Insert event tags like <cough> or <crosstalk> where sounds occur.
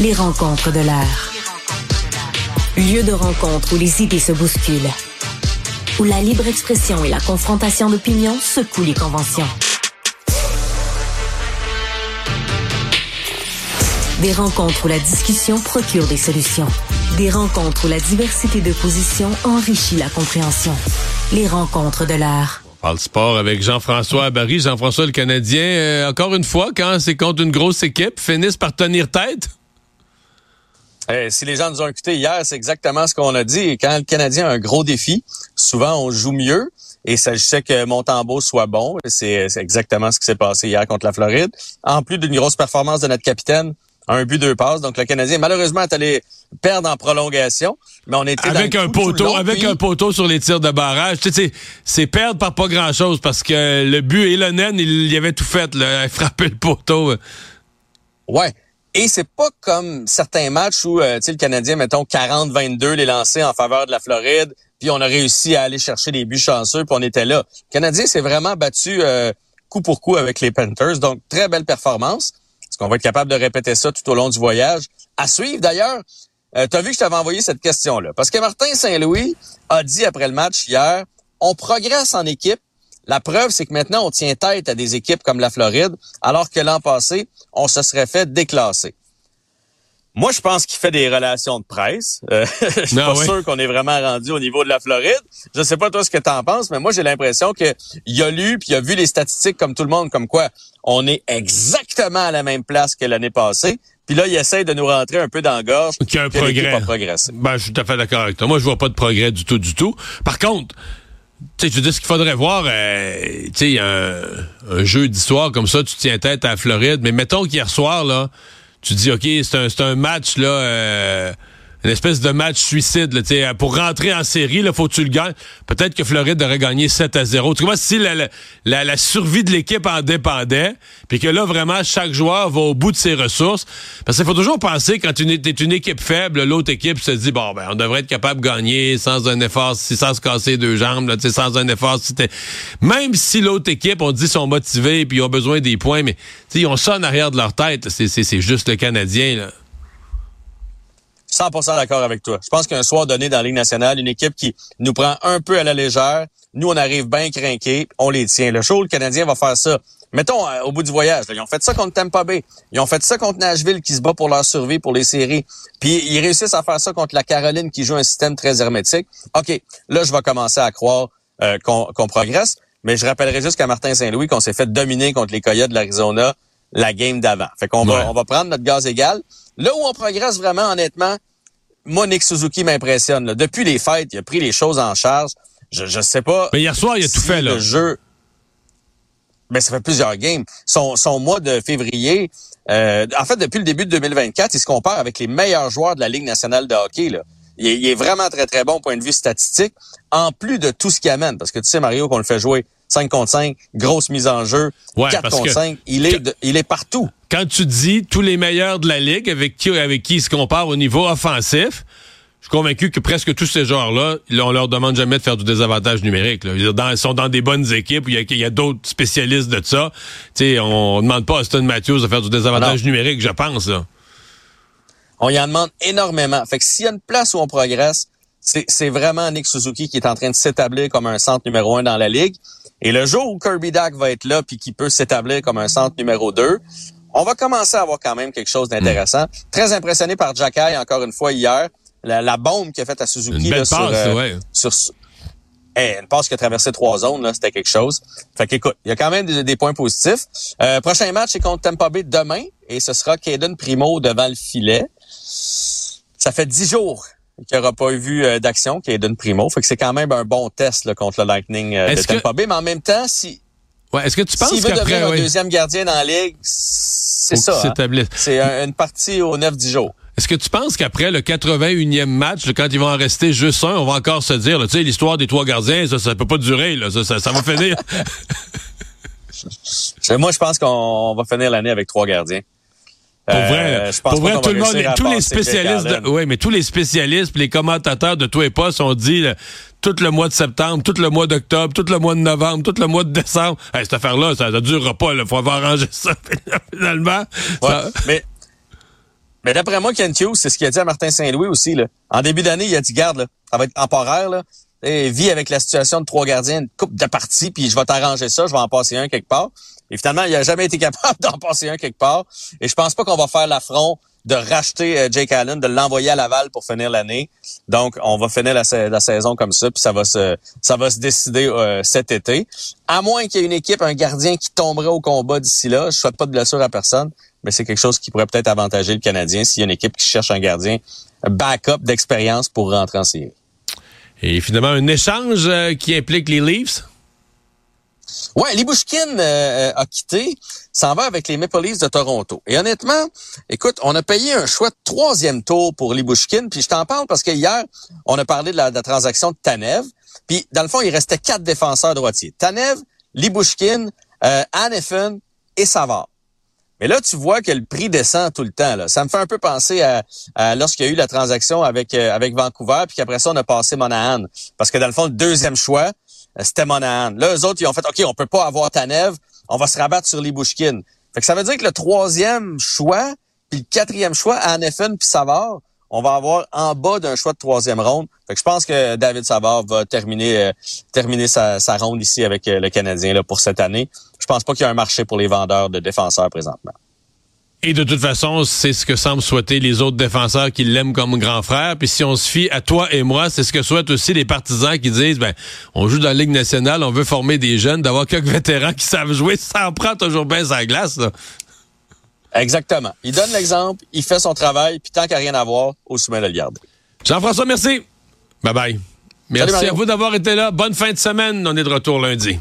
Les rencontres de l'air. Lieu de rencontre où les idées se bousculent. Où la libre expression et la confrontation d'opinions secouent les conventions. Des rencontres où la discussion procure des solutions. Des rencontres où la diversité de positions enrichit la compréhension. Les rencontres de l'air. On parle sport avec Jean-François Barry. Jean-François le Canadien, euh, encore une fois, quand c'est contre une grosse équipe, finissent par tenir tête? Eh, si les gens nous ont écoutés hier, c'est exactement ce qu'on a dit. Quand le Canadien a un gros défi, souvent on joue mieux. Et je sais que Montembeau soit bon. C'est exactement ce qui s'est passé hier contre la Floride. En plus d'une grosse performance de notre capitaine, un but, deux passes. Donc le Canadien, malheureusement, est allé perdre en prolongation. Mais on était avec un poteau, avec un poteau sur les tirs de barrage. Tu sais, c'est perdre par pas grand chose parce que le but et le naine, il y avait tout fait, là, frapper le poteau. Ouais. Et c'est pas comme certains matchs où euh, le Canadien, mettons, 40-22 les lancés en faveur de la Floride, puis on a réussi à aller chercher des buts chanceux, puis on était là. Le Canadien s'est vraiment battu euh, coup pour coup avec les Panthers, donc très belle performance. Est-ce qu'on va être capable de répéter ça tout au long du voyage? À suivre d'ailleurs, euh, vu que je t'avais envoyé cette question-là. Parce que Martin Saint-Louis a dit après le match hier, on progresse en équipe, la preuve, c'est que maintenant, on tient tête à des équipes comme la Floride, alors que l'an passé, on se serait fait déclasser. Moi, je pense qu'il fait des relations de presse. Euh, <laughs> je suis pas sûr qu'on est vraiment rendu au niveau de la Floride. Je sais pas toi ce que tu en penses, mais moi j'ai l'impression que il a lu puis il a vu les statistiques comme tout le monde, comme quoi on est exactement à la même place que l'année passée. Puis là, il essaie de nous rentrer un peu dans la gorge. Qu'il y a un progrès. Ben, je suis tout à fait d'accord avec toi. Moi, je vois pas de progrès du tout, du tout. Par contre, sais, je veux dire, ce qu'il faudrait voir, euh, tu sais, un, un jeu d'histoire comme ça, tu tiens tête à Floride, mais mettons qu'hier soir, là, tu dis, OK, c'est un, un match, là, euh, une espèce de match suicide. Là, pour rentrer en série, il faut que tu le gagnes. Peut-être que Floride aurait gagné 7 à 0. Tu vois, si la, la, la, survie de l'équipe en dépendait, puis que là, vraiment, chaque joueur va au bout de ses ressources. Parce qu'il faut toujours penser, quand tu es une équipe faible, l'autre équipe se dit, bon, ben, on devrait être capable de gagner sans un effort, sans se casser deux jambes, là, sans un effort. Si Même si l'autre équipe, on dit, sont motivés, puis ils ont besoin des points, mais ils ont ça en arrière de leur tête. C'est juste le Canadien, là. 100% d'accord avec toi. Je pense qu'un soir donné dans la Ligue nationale, une équipe qui nous prend un peu à la légère, nous, on arrive bien craqués, on les tient. Le show, le Canadien va faire ça. Mettons, euh, au bout du voyage, ils ont fait ça contre Tampa Bay. Ils ont fait ça contre Nashville qui se bat pour leur survie, pour les séries. Puis ils réussissent à faire ça contre la Caroline qui joue un système très hermétique. OK, là, je vais commencer à croire euh, qu'on progresse. Mais je rappellerai juste qu'à Martin Saint-Louis qu'on s'est fait dominer contre les Coyotes de l'Arizona la game d'avant. Fait qu'on va, on va prendre notre gaz égal. Là où on progresse vraiment, honnêtement, Nick Suzuki m'impressionne. Depuis les fêtes, il a pris les choses en charge. Je ne sais pas. Mais hier soir, il a tout fait, là. Le jeu. Mais ça fait plusieurs games. Son, son mois de février, euh, en fait, depuis le début de 2024, il se compare avec les meilleurs joueurs de la Ligue nationale de hockey. Là. Il, est, il est vraiment très, très bon au point de vue statistique, en plus de tout ce qu'il amène. Parce que tu sais, Mario, qu'on le fait jouer 5 contre 5, grosse mise en jeu, 4 contre 5. Il est, il est partout. Quand tu dis tous les meilleurs de la Ligue avec qui, avec qui il se compare au niveau offensif, je suis convaincu que presque tous ces joueurs-là, on leur demande jamais de faire du désavantage numérique. Là. ils sont dans des bonnes équipes il y a, d'autres spécialistes de ça. sais, on demande pas à Austin Matthews de faire du désavantage numérique, je pense. Là. On y en demande énormément. Fait que s'il y a une place où on progresse, c'est vraiment Nick Suzuki qui est en train de s'établir comme un centre numéro un dans la ligue. Et le jour où Kirby Dack va être là puis qui peut s'établir comme un centre numéro 2, on va commencer à avoir quand même quelque chose d'intéressant. Hmm. Très impressionné par Jacky encore une fois hier. La, bombe qu'il a faite à Suzuki là, sur, passe, ouais. sur une passe qui a traversé trois zones, là, c'était quelque chose. Fait qu'écoute, il y a quand même des, points positifs. Euh, prochain match c'est contre Tampa Bay demain et ce sera Caden Primo devant le filet. Ça fait dix jours qui n'aura pas vu euh, d'action, qui est d'une primo. Fait que c'est quand même un bon test là, contre le Lightning euh, de Tampa Bay. Mais en même temps, si ouais, est-ce que tu penses qu'après un deuxième gardien dans la ligue, c'est ça. Hein? C'est une partie aux 9-10 jours. Est-ce que tu penses qu'après le 81e match, quand il va en rester juste un, on va encore se dire, tu sais, l'histoire des trois gardiens, ça, ça peut pas durer, là, ça, ça, va finir? <laughs> Moi, je pense qu'on va finir l'année avec trois gardiens. Pour vrai, euh, pour vrai tout le monde, tous les spécialistes, de, ouais, mais tous les spécialistes, les commentateurs de tout et pas ont dit tout le mois de septembre, tout le mois d'octobre, tout le mois de novembre, tout le mois de décembre. cette affaire-là, ça ne durera pas. Il faut avoir arrangé ça <laughs> finalement. mais Mais d'après moi, Ken Hughes, c'est ce qu'il a dit à Martin Saint-Louis aussi. Là. En début d'année, il a dit, garde, là, ça va être temporaire. Là. Et vie avec la situation de trois gardiens, une coupe de parties, puis je vais t'arranger ça, je vais en passer un quelque part. Et finalement, il a jamais été capable <laughs> d'en passer un quelque part. Et je pense pas qu'on va faire l'affront de racheter euh, Jake Allen, de l'envoyer à Laval pour finir l'année. Donc, on va finir la, saison comme ça, puis ça va se, ça va se décider euh, cet été. À moins qu'il y ait une équipe, un gardien qui tomberait au combat d'ici là. Je souhaite pas de blessure à personne, mais c'est quelque chose qui pourrait peut-être avantager le Canadien s'il y a une équipe qui cherche un gardien backup d'expérience pour rentrer en série. Et finalement, un échange euh, qui implique les Leafs? Ouais, Libushkin euh, a quitté, s'en va avec les Maple Leafs de Toronto. Et honnêtement, écoute, on a payé un choix de troisième tour pour Libushkin, puis je t'en parle parce que hier, on a parlé de la, transaction de Tanev, puis dans le fond, il restait quatre défenseurs droitiers. Tanev, Libushkin, euh, et Savard. Mais là, tu vois que le prix descend tout le temps. Là. Ça me fait un peu penser à, lorsqu'il y a eu la transaction avec, euh, avec Vancouver, puis qu'après ça, on a passé Monahan. Parce que dans le fond, le deuxième choix, euh, c'était Monahan. Là, eux autres, ils ont fait, OK, on peut pas avoir Tanev, on va se rabattre sur les Bouchkines. Fait que ça veut dire que le troisième choix, puis le quatrième choix, Anefen puis Savard, on va avoir en bas d'un choix de troisième ronde. Je pense que David Savard va terminer euh, sa, ronde ici avec le Canadien pour cette année je pense pas qu'il y a un marché pour les vendeurs de défenseurs présentement. Et de toute façon, c'est ce que semblent souhaiter les autres défenseurs qui l'aiment comme grand frère. Puis si on se fie à toi et moi, c'est ce que souhaitent aussi les partisans qui disent, ben, on joue dans la Ligue nationale, on veut former des jeunes, d'avoir quelques <laughs> vétérans qui savent jouer, ça en prend toujours bien sa glace. Exactement. Il donne l'exemple, il fait son travail, puis tant qu'il n'y a rien à voir, au sommet de le garder. Jean-François, merci. Bye bye. Merci à vous d'avoir été là. Bonne fin de semaine. On est de retour lundi.